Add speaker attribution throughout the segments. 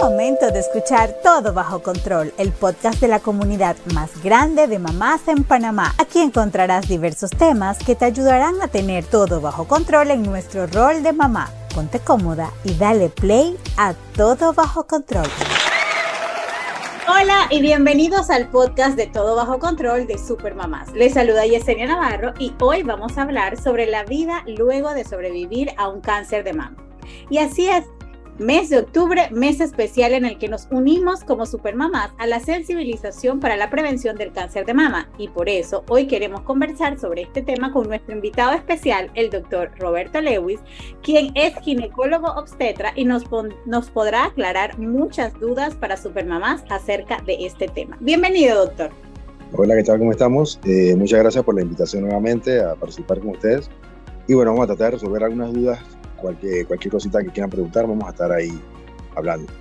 Speaker 1: momento de escuchar Todo Bajo Control, el podcast de la comunidad más grande de mamás en Panamá. Aquí encontrarás diversos temas que te ayudarán a tener todo bajo control en nuestro rol de mamá. Ponte cómoda y dale play a Todo Bajo Control. Hola y bienvenidos al podcast de Todo Bajo Control de Supermamás. Les saluda Yesenia Navarro y hoy vamos a hablar sobre la vida luego de sobrevivir a un cáncer de mama. Y así es, mes de octubre, mes especial en el que nos unimos como supermamás a la sensibilización para la prevención del cáncer de mama. Y por eso hoy queremos conversar sobre este tema con nuestro invitado especial, el doctor Roberto Lewis, quien es ginecólogo obstetra y nos, nos podrá aclarar muchas dudas para supermamás acerca de este tema. Bienvenido, doctor.
Speaker 2: Hola, ¿qué tal? ¿Cómo estamos? Eh, muchas gracias por la invitación nuevamente a participar con ustedes. Y bueno, vamos a tratar de resolver algunas dudas cualquier, cosita que quieran preguntar, vamos a estar ahí hablando.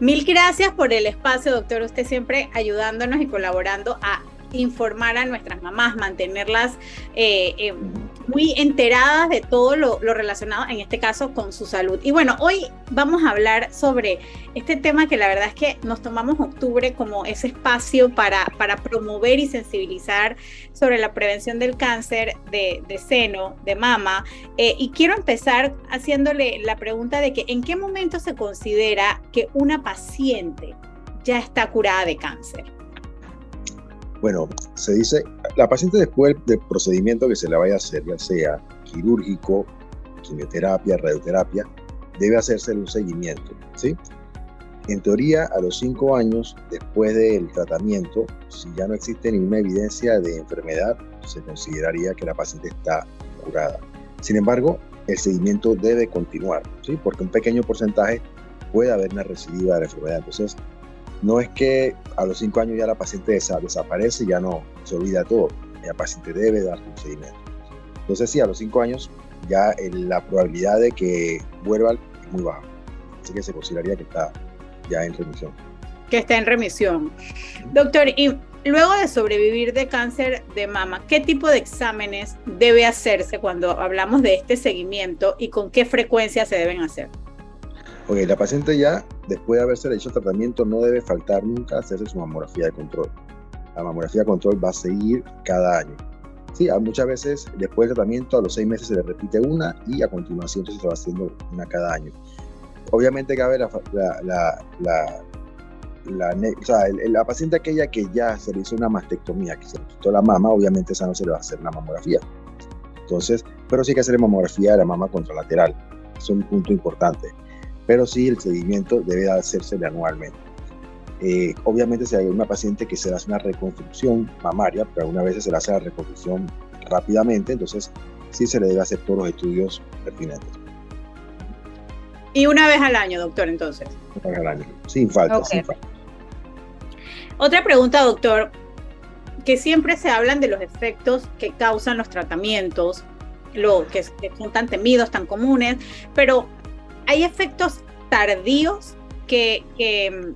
Speaker 1: Mil gracias por el espacio, doctor. Usted siempre ayudándonos y colaborando a informar a nuestras mamás, mantenerlas eh, eh, muy enteradas de todo lo, relacionado, en este caso, con su salud. Y bueno, hoy vamos a hablar sobre este tema que la verdad es que nos tomamos octubre como ese espacio para, para promover y sensibilizar sobre la prevención del cáncer de, seno, de mama. Eh, y quiero empezar haciéndole la pregunta de que en qué momento se considera que una paciente ya está curada de cáncer.
Speaker 2: Bueno, se dice, la paciente después del procedimiento que se le vaya a hacer, ya sea quirúrgico, quimioterapia, radioterapia, debe hacerse un seguimiento, ¿sí? En teoría, a los cinco años después del tratamiento, si ya no existe ninguna evidencia de enfermedad, se consideraría que la paciente está curada. Sin embargo, el seguimiento debe continuar, ¿sí? porque un pequeño porcentaje puede haber una recidiva de la enfermedad. Entonces, no es que a los cinco años ya la paciente desaparece y ya no se olvida todo. La paciente debe dar un seguimiento. Entonces, sí, a los cinco años ya la probabilidad de que vuelva es muy baja. Así que se consideraría que está ya en remisión.
Speaker 1: Que está en remisión. Doctor, y luego de sobrevivir de cáncer de mama, ¿qué tipo de exámenes debe hacerse cuando hablamos de este seguimiento y con qué frecuencia se deben hacer?
Speaker 2: Ok, la paciente ya, después de haberse hecho tratamiento, no debe faltar nunca hacerse su mamografía de control. La mamografía de control va a seguir cada año. Sí, muchas veces después del tratamiento, a los seis meses se le repite una y a continuación se va haciendo una cada año. Obviamente cabe la, la, la, la, o sea, la paciente aquella que ya se le hizo una mastectomía, que se le quitó la mama, obviamente esa no se le va a hacer una mamografía. Entonces, pero sí hay que hacer mamografía de la mama contralateral. Es un punto importante pero sí el seguimiento debe hacerse anualmente. Eh, obviamente si hay una paciente que se le hace una reconstrucción mamaria, pero algunas veces se le hace la reconstrucción rápidamente, entonces sí se le debe hacer todos los estudios pertinentes.
Speaker 1: Y una vez al año, doctor, entonces.
Speaker 2: Una vez al año, sin falta, sin falta.
Speaker 1: Otra pregunta, doctor, que siempre se hablan de los efectos que causan los tratamientos, lo que, que son tan temidos, tan comunes, pero hay efectos tardíos que, que,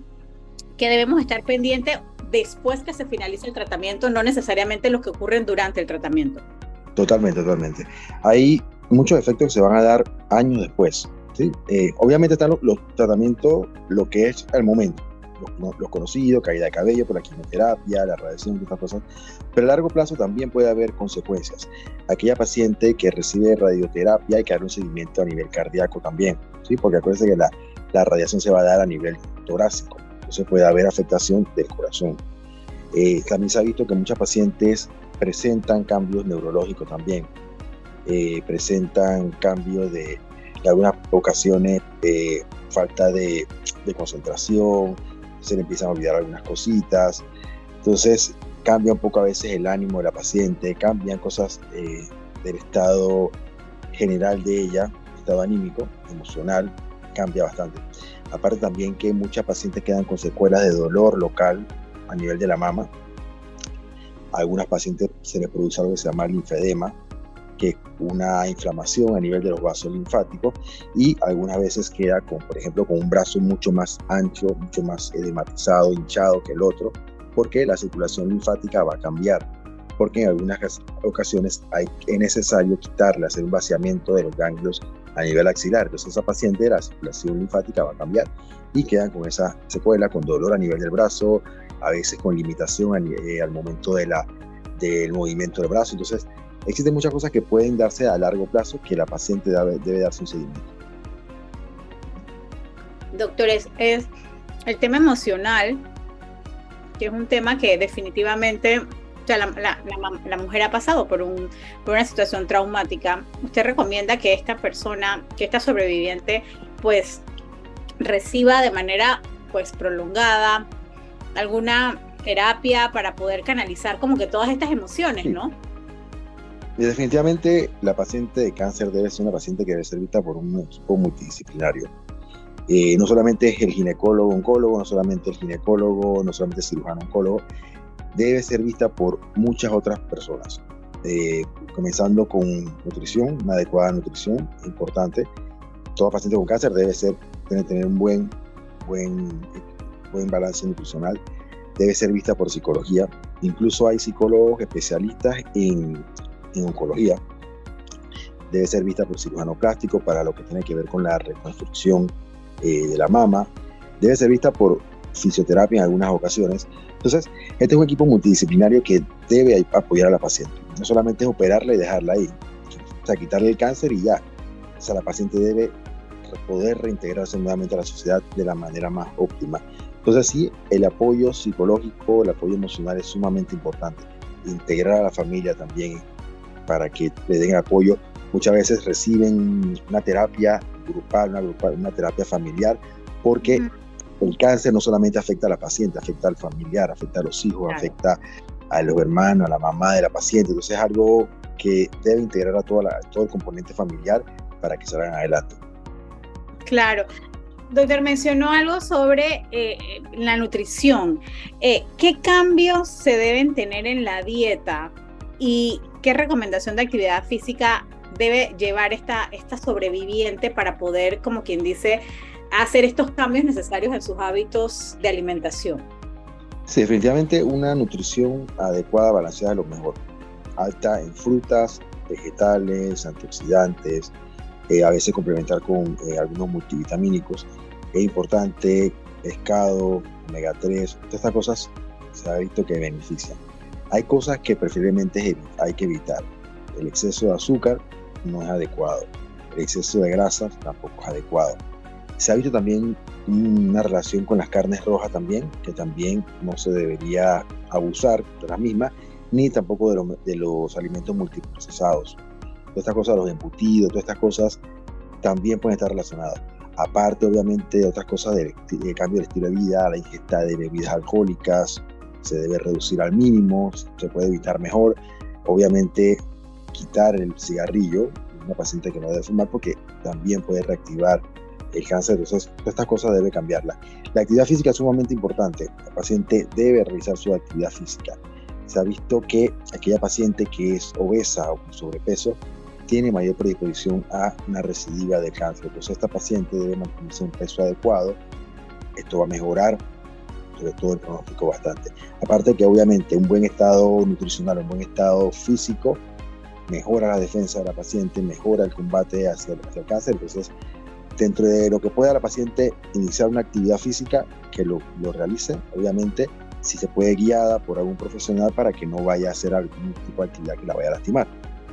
Speaker 1: debemos estar pendientes después que se finalice el tratamiento, no necesariamente los que ocurren durante el tratamiento.
Speaker 2: Totalmente, totalmente. Hay muchos efectos que se van a dar años después. ¿sí? Eh, obviamente están los, tratamientos, lo que es el momento, los, conocidos, caída de cabello por la quimioterapia, la radiación, estas cosas. Pero a largo plazo también puede haber consecuencias. Aquella paciente que recibe radioterapia hay que dar un seguimiento a nivel cardíaco también, ¿sí? porque acuérdense que la, la radiación se va a dar a nivel torácico, entonces puede haber afectación del corazón. Eh, también se ha visto que muchas pacientes presentan cambios neurológicos también, eh, presentan cambios de, algunas ocasiones, eh, falta de, de, concentración, se le empiezan a olvidar algunas cositas, entonces cambia un poco a veces el ánimo de la paciente, cambian cosas eh, del estado general de ella, estado anímico, emocional, cambia bastante. Aparte también que muchas pacientes quedan con secuelas de dolor local a nivel de la mama. A algunas pacientes se les produce algo que se llama linfedema, que una inflamación a nivel de los vasos linfáticos y algunas veces queda con, por ejemplo, con un brazo mucho más ancho, mucho más edematizado, hinchado que el otro, porque la circulación linfática va a cambiar, porque en algunas ocasiones hay, es necesario quitarle, hacer un vaciamiento de los ganglios a nivel axilar. Entonces esa paciente, la circulación linfática va a cambiar y quedan con esa secuela, con dolor a nivel del brazo, a veces con limitación eh, al momento de la, del movimiento del brazo. Entonces existen muchas cosas que pueden darse a largo plazo que la paciente debe, debe darse un seguimiento.
Speaker 1: Doctores, es el tema emocional, que es un tema que definitivamente la, mujer ha pasado por, un, por una situación traumática, usted recomienda que esta persona, que esta sobreviviente, pues reciba de manera pues prolongada alguna terapia para poder canalizar como que todas estas emociones, ¿no?
Speaker 2: Y definitivamente la paciente de cáncer debe ser una paciente que debe ser vista por un equipo multidisciplinario. Eh, no solamente es el ginecólogo oncólogo, no solamente el ginecólogo, no solamente el cirujano oncólogo, debe ser vista por muchas otras personas, eh, comenzando con nutrición, una adecuada nutrición, importante. Todo paciente con cáncer debe ser, tener un buen, buen, buen balance nutricional, debe ser vista por psicología. Incluso hay psicólogos especialistas en, en oncología. Debe ser vista por cirujano plástico para lo que tiene que ver con la reconstrucción eh, de la mama. Debe ser vista por fisioterapia en algunas ocasiones entonces, este es un equipo multidisciplinario que debe apoyar a la paciente. No solamente es operarla y dejarla ahí, o sea, quitarle el cáncer y ya. O sea, la paciente debe poder reintegrarse nuevamente a la sociedad de la manera más óptima. Entonces, sí, el apoyo psicológico, el apoyo emocional es sumamente importante. Integrar a la familia también para que le den apoyo. Muchas veces reciben una terapia grupal, una, una terapia familiar, porque el cáncer no solamente afecta a la paciente, afecta al familiar, afecta a los hijos, afecta a los hermanos, a la mamá de la paciente. Entonces es algo que debe integrar a, todo el componente familiar para que salgan adelante.
Speaker 1: Claro. Doctor, mencionó algo sobre eh, la nutrición. Eh, ¿Qué cambios se deben tener en la dieta y qué recomendación de actividad física debe llevar esta, esta sobreviviente para poder, como quien dice, hacer estos cambios necesarios en sus hábitos de alimentación.
Speaker 2: Sí, definitivamente una nutrición adecuada, balanceada es lo mejor. Alta en frutas, vegetales, antioxidantes, eh, a veces complementar con eh, algunos multivitamínicos. Es importante pescado, omega 3, todas estas cosas se ha visto que benefician. Hay cosas que preferiblemente hay que evitar. El exceso de azúcar no es adecuado. El exceso de grasas tampoco es adecuado se ha visto también una relación con las carnes rojas también, que también no se debería abusar de las mismas, ni tampoco de, los alimentos multiprocesados. Todas estas cosas, los embutidos, todas estas cosas también pueden estar relacionadas. Aparte, obviamente, de otras cosas del cambio de estilo de vida, la ingesta de bebidas alcohólicas se debe reducir al mínimo, se puede evitar mejor. Obviamente, quitar el cigarrillo, una paciente que no debe fumar porque también puede reactivar el cáncer. Entonces, estas cosas debe cambiarla. La actividad física es sumamente importante. El paciente debe realizar su actividad física. Se ha visto que aquella paciente que es obesa o con sobrepeso tiene mayor predisposición a una recidiva de cáncer. Entonces, esta paciente debe mantenerse un peso adecuado. Esto va a mejorar todo el pronóstico bastante. Aparte que obviamente un buen estado nutricional, un buen estado físico mejora la defensa de la paciente, mejora el combate hacia, hacia el cáncer. Entonces, dentro de lo que pueda la paciente iniciar una actividad física, que lo, lo, realice, obviamente, si se puede guiada por algún profesional para que no vaya a hacer algún tipo de actividad que la vaya a lastimar.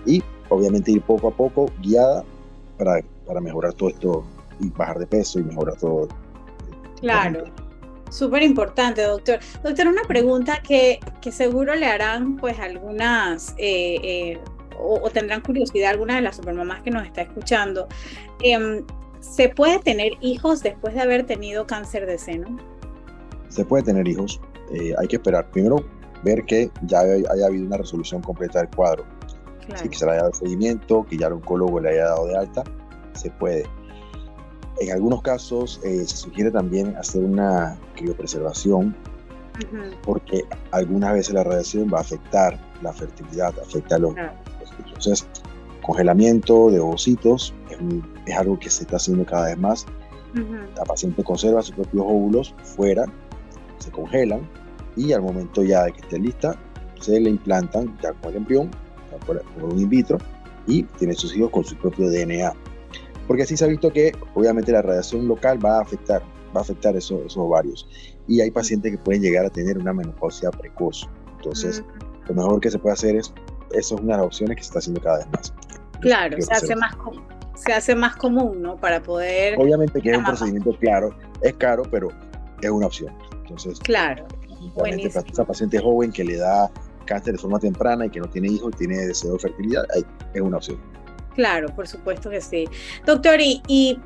Speaker 2: Y obviamente ir poco a poco guiada para, para mejorar todo esto y bajar de peso y mejorar todo.
Speaker 1: Claro. Súper importante, doctor. Doctor, una pregunta que, que, seguro le harán pues algunas eh, eh, o, tendrán curiosidad algunas de las supermamás que nos está escuchando. Eh, ¿Se puede tener hijos después de haber tenido cáncer de seno?
Speaker 2: Se puede tener hijos. Eh, hay que esperar. Primero, ver que ya haya, habido una resolución completa del cuadro. Si se le haya dado seguimiento, que ya el oncólogo le haya dado de alta, se puede. En algunos casos eh, se sugiere también hacer una criopreservación porque algunas veces la radiación va a afectar la fertilidad, afecta a los, Entonces, congelamiento de ovocitos es, algo que se está haciendo cada vez más. La paciente conserva sus propios óvulos fuera, se congelan y al momento ya de que esté lista, se le implantan ya con el embrión, por, un in vitro, y tiene sus hijos con su propio DNA. Porque así se ha visto que obviamente la radiación local va a afectar, va a afectar esos, esos ovarios. Y hay pacientes que pueden llegar a tener una menopausia precoz. Entonces, lo mejor que se puede hacer es, eso es una de las opciones que se está haciendo cada vez más.
Speaker 1: Claro, se hace más, se hace más común, ¿no? Para poder...
Speaker 2: Obviamente que es un procedimiento claro, es caro, pero es una opción. Entonces,
Speaker 1: claro.
Speaker 2: Para esa paciente joven que le da cáncer de forma temprana y que no tiene hijos y tiene deseo de fertilidad, es una opción.
Speaker 1: Claro, por supuesto que sí. Doctor, ¿y,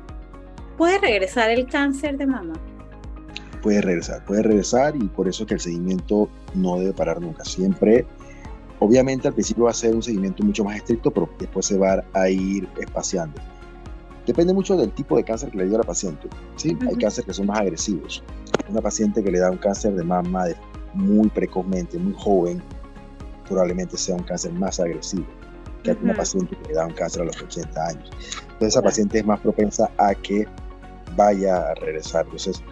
Speaker 1: puede regresar el cáncer de mama?
Speaker 2: Puede regresar, puede regresar y por eso es que el seguimiento no debe parar nunca. Siempre, obviamente al principio va a ser un seguimiento mucho más estricto, pero después se va a ir espaciando. Depende mucho del tipo de cáncer que le dio a la paciente. ¿sí? Hay cánceres que son más agresivos. Una paciente que le da un cáncer de mama muy precozmente, muy joven, probablemente sea un cáncer más agresivo que una paciente que le da un cáncer a los 80 años. Entonces esa paciente es más propensa a que vaya a regresar. Entonces,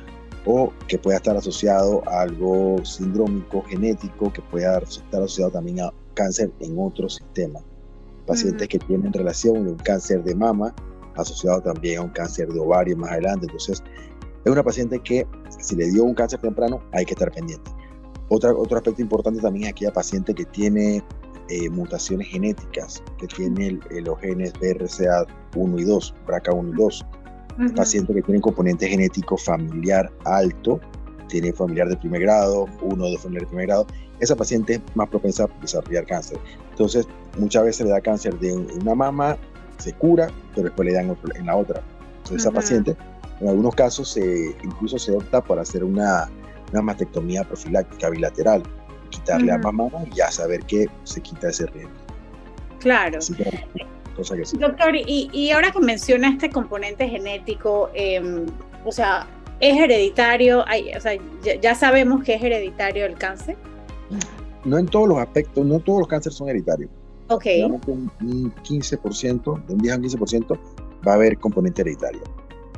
Speaker 2: o que pueda estar asociado a algo sindrómico, genético, que pueda estar asociado también a cáncer en otro sistema. Pacientes que tienen relación de un cáncer de mama asociado también a un cáncer de ovario más adelante. Entonces, es una paciente que si le dio un cáncer temprano hay que estar pendiente. Otra, otro aspecto importante también es aquella paciente que tiene eh, mutaciones genéticas, que tiene los genes BRCA1 y 2, BRCA1 y 2. Uh Paciente que tiene componente genético familiar alto, tiene familiar de primer grado, uno de familiar de primer grado, esa paciente es más propensa a desarrollar cáncer. Entonces, muchas veces le da cáncer de una mama, se cura, pero después le dan en la otra. Entonces, esa paciente, en algunos casos, incluso se opta por hacer una, una mastectomía profiláctica bilateral, quitarle a mamá y ya saber que se quita ese riesgo.
Speaker 1: Claro. Doctor, y, ahora que menciona este componente genético, em, o sea, ¿es hereditario? o sea, ya, sabemos que es hereditario el cáncer?
Speaker 2: No en todos los aspectos, no todos los cánceres son hereditarios.
Speaker 1: Ok.
Speaker 2: Un, un 15%, de un 10 a un 15% va a haber componente hereditario.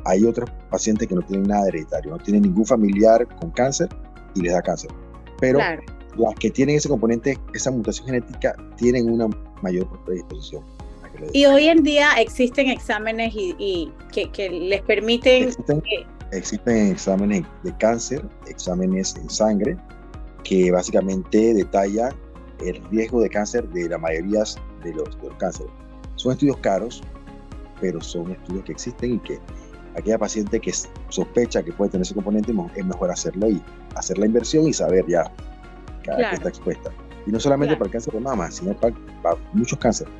Speaker 2: Hay otros pacientes que no tienen nada hereditario, no tienen ningún familiar con cáncer y les da cáncer. Pero claro las que tienen ese componente, esa mutación genética, tienen una mayor predisposición.
Speaker 1: Y hoy en día existen exámenes y, que, les permiten...
Speaker 2: Existen, exámenes de cáncer, exámenes en sangre, que básicamente detallan el riesgo de cáncer de la mayoría de los, de los cánceres. Son estudios caros, pero son estudios que existen y que aquella paciente que sospecha que puede tener ese componente es mejor hacerlo y hacer la inversión y saber ya cada que está expuesta. Y no solamente para el cáncer de mama, sino para, muchos cánceres.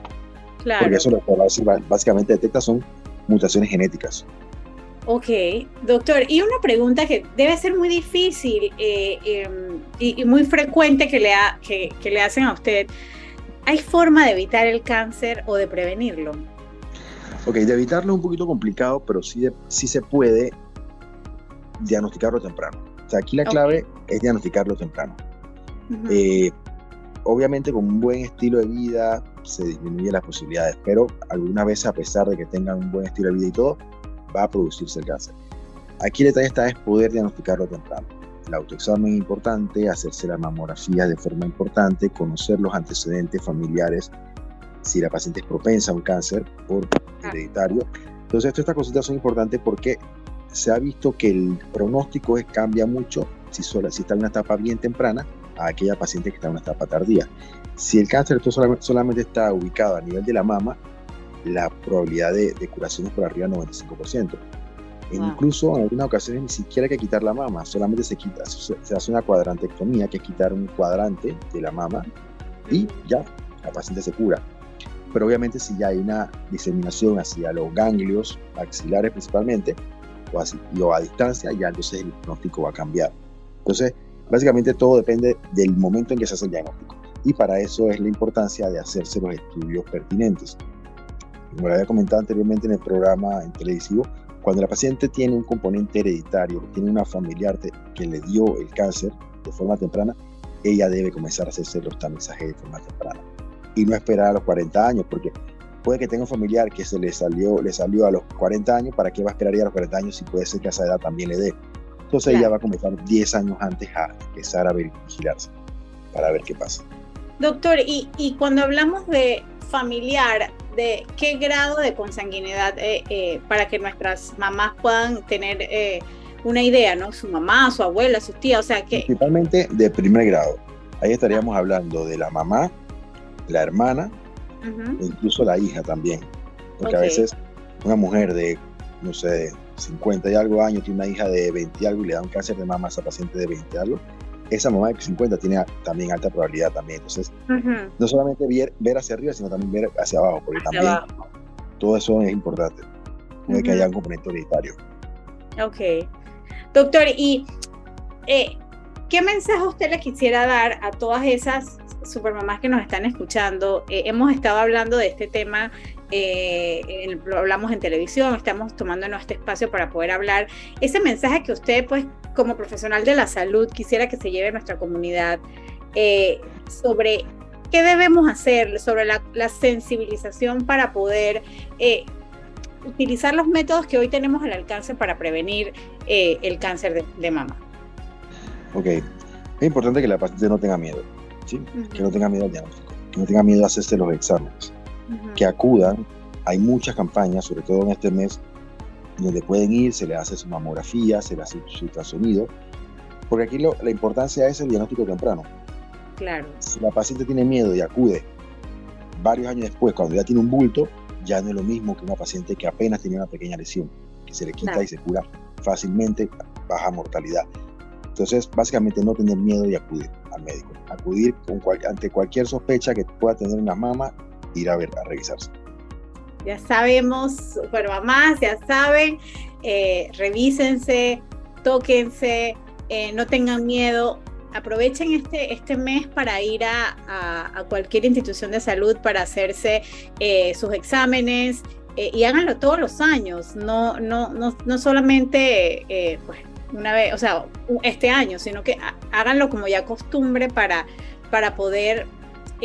Speaker 2: Claro. Porque eso lo que básicamente detecta son mutaciones genéticas.
Speaker 1: Ok, doctor, y una pregunta que debe ser muy difícil eh, em, y, muy frecuente que le, que, que, le hacen a usted. ¿Hay forma de evitar el cáncer o de prevenirlo?
Speaker 2: Ok, de evitarlo es un poquito complicado, pero sí, sí se puede diagnosticarlo temprano. O sea, aquí la clave es diagnosticarlo temprano. Eh, obviamente con un buen estilo de vida se disminuyen las posibilidades, pero algunas veces a pesar de que tengan un buen estilo de vida y todo, va a producirse el cáncer. Aquí el detalle está es poder diagnosticarlo temprano. El autoexamen es importante, hacerse la mamografía de forma importante, conocer los antecedentes familiares, si la paciente es propensa a un cáncer por hereditario. Entonces, estas cositas son importantes porque se ha visto que el pronóstico cambia mucho si, si está en una etapa bien temprana a aquella paciente que está en una etapa tardía. Si el cáncer solamente, está ubicado a nivel de la mama, la probabilidad de, curación es por arriba del 95%. Incluso en algunas ocasiones ni siquiera hay que quitar la mama, solamente se quita, se, hace una cuadrantectomía, que es quitar un cuadrante de la mama y ya, la paciente se cura. Pero obviamente si ya hay una diseminación hacia los ganglios axilares principalmente, o, así, o a distancia, ya entonces el diagnóstico va a cambiar. Entonces, Básicamente todo depende del momento en que se hace el diagnóstico y para eso es la importancia de hacerse los estudios pertinentes. Como lo había comentado anteriormente en el programa televisivo, cuando la paciente tiene un componente hereditario, tiene una familiar que le dio el cáncer de forma temprana, ella debe comenzar a hacerse los tamizajes de forma temprana y no esperar a los 40 años, porque puede que tenga un familiar que se le salió, le salió a los 40 años, ¿para qué va a esperar ya a los 40 años si puede ser que a esa edad también le dé? Entonces ella va a comenzar 10 años antes a empezar a vigilarse para ver qué pasa.
Speaker 1: Doctor, y, y cuando hablamos de familiar, de qué grado de consanguinidad eh, eh, para que nuestras mamás puedan tener eh, una idea, ¿no? Su mamá, su abuela, sus tías, o sea que...
Speaker 2: Principalmente de primer grado. Ahí estaríamos hablando de la mamá, la hermana, e incluso la hija también. Porque a veces una mujer de, no sé, 50 y algo años tiene una hija de 20 y algo y le da un cáncer de mama a esa paciente de 20 y algo, esa mamá de 50 tiene también alta probabilidad también. Entonces, no solamente ver, ver, hacia arriba, sino también ver hacia abajo, porque también todo eso es importante. No que haya un componente hereditario.
Speaker 1: Ok. Doctor, ¿y eh, qué mensaje usted le quisiera dar a todas esas supermamás que nos están escuchando? Eh, hemos estado hablando de este tema eh, lo hablamos en televisión, estamos tomando nuestro espacio para poder hablar. Ese mensaje que usted, pues, como profesional de la salud, quisiera que se lleve a nuestra comunidad eh, sobre qué debemos hacer, sobre la, sensibilización para poder eh, utilizar los métodos que hoy tenemos al alcance para prevenir el cáncer de, mama.
Speaker 2: Ok, es importante que la paciente no tenga miedo, ¿sí? que no tenga miedo al diagnóstico, que no tenga miedo a hacerse los exámenes que acudan. Hay muchas campañas, sobre todo en este mes, donde pueden ir, se le hace su mamografía, se le hace su ultrasonido, porque aquí la importancia es el diagnóstico temprano.
Speaker 1: Claro.
Speaker 2: Si la paciente tiene miedo y acude varios años después, cuando ya tiene un bulto, ya no es lo mismo que una paciente que apenas tiene una pequeña lesión, que se le quita y se cura fácilmente, baja mortalidad. Entonces, básicamente no tener miedo y acudir al médico. Acudir con ante cualquier sospecha que pueda tener una mama ir a ver, a revisarse.
Speaker 1: Ya sabemos, super mamás, ya saben, eh, revísense, tóquense, eh, no tengan miedo. Aprovechen este, este mes para ir a, a, cualquier institución de salud para hacerse eh, sus exámenes y háganlo todos los años, no, no, no, no solamente pues, una vez, o sea, este año, sino que háganlo como ya costumbre para, para poder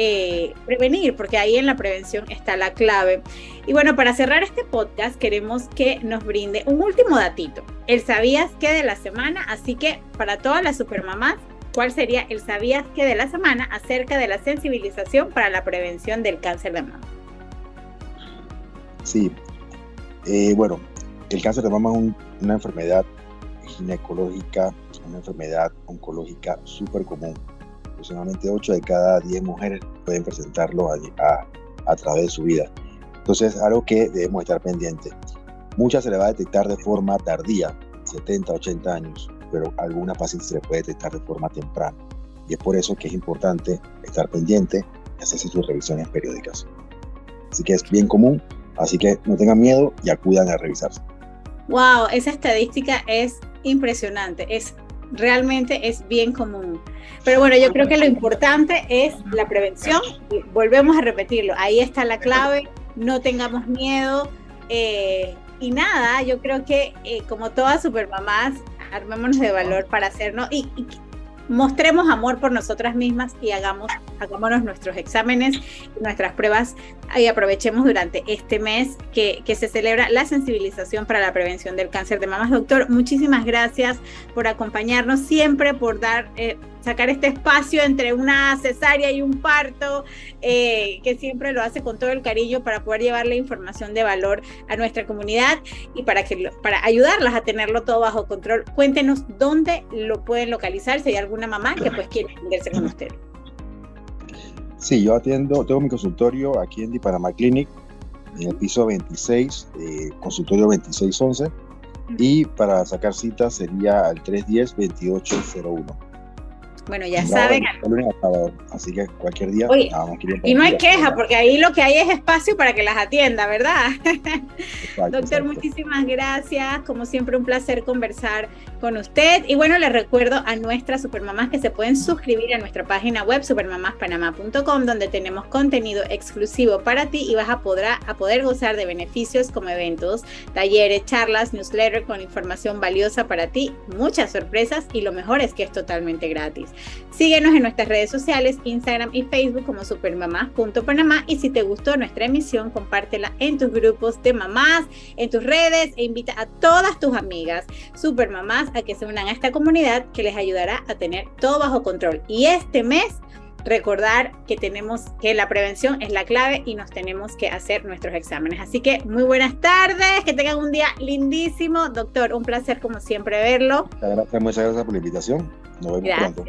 Speaker 1: eh, prevenir, porque ahí en la prevención está la clave. Y bueno, para cerrar este podcast queremos que nos brinde un último datito, el sabías que de la semana, así que para todas las supermamás, ¿cuál sería el sabías que de la semana acerca de la sensibilización para la prevención del cáncer de mama?
Speaker 2: Sí, eh, bueno, el cáncer de mama es una enfermedad ginecológica, una enfermedad oncológica súper común aproximadamente 8 de cada 10 mujeres pueden presentarlo a, a, través de su vida. Entonces, algo que debemos estar pendientes. Muchas se le va a detectar de forma tardía, 70, 80 años, pero a algunas pacientes se le puede detectar de forma temprana. Y es por eso que es importante estar pendiente y hacerse sus revisiones periódicas. Así que es bien común, así que no tengan miedo y acudan a revisarse.
Speaker 1: Wow, esa estadística es impresionante, es realmente es bien común. Pero bueno, yo creo que lo importante es la prevención. volvemos a repetirlo, ahí está la clave, no tengamos miedo. Eh, y nada, yo creo que eh, como todas supermamás, armémonos de valor para hacernos mostremos amor por nosotras mismas y hagamos, hagámonos nuestros exámenes, nuestras pruebas y aprovechemos durante este mes que, que, se celebra la sensibilización para la prevención del cáncer de mamas. Doctor, muchísimas gracias por acompañarnos siempre, por dar... Eh, sacar este espacio entre una cesárea y un parto, eh, que siempre lo hace con todo el cariño para poder llevarle información de valor a nuestra comunidad y para, que, para ayudarlas a tenerlo todo bajo control. Cuéntenos dónde lo pueden localizar, si hay alguna mamá que pues quiere atenderse con usted.
Speaker 2: Sí, yo atiendo, tengo mi consultorio aquí en Di Panama Clinic, en el piso 26, eh, consultorio 2611, y para sacar cita sería al 310-2801.
Speaker 1: Bueno, ya saben.
Speaker 2: Así que cualquier día.
Speaker 1: y no hay queja, porque ahí lo que hay es espacio para que las atienda, ¿verdad? Doctor, muchísimas gracias. Como siempre, un placer conversar con usted. Y bueno, les recuerdo a nuestras supermamás que se pueden suscribir a nuestra página web supermamaspanamá.com, donde tenemos contenido exclusivo para ti y vas a poder, a poder gozar de beneficios como eventos, talleres, charlas, newsletter con información valiosa para ti, muchas sorpresas y lo mejor es que es totalmente gratis. Síguenos en nuestras redes sociales, Instagram y Facebook como supermamás.panamá y si te gustó nuestra emisión, compártela en tus grupos de mamás, en tus redes e invita a todas tus amigas supermamás a que se unan a esta comunidad que les ayudará a tener todo bajo control. Y este mes recordar que tenemos que la prevención es la clave y nos tenemos que hacer nuestros exámenes. Así que muy buenas tardes, que tengan un día lindísimo. Doctor, un placer como siempre verlo.
Speaker 2: Muchas gracias, muchas gracias por la invitación. Nos vemos pronto.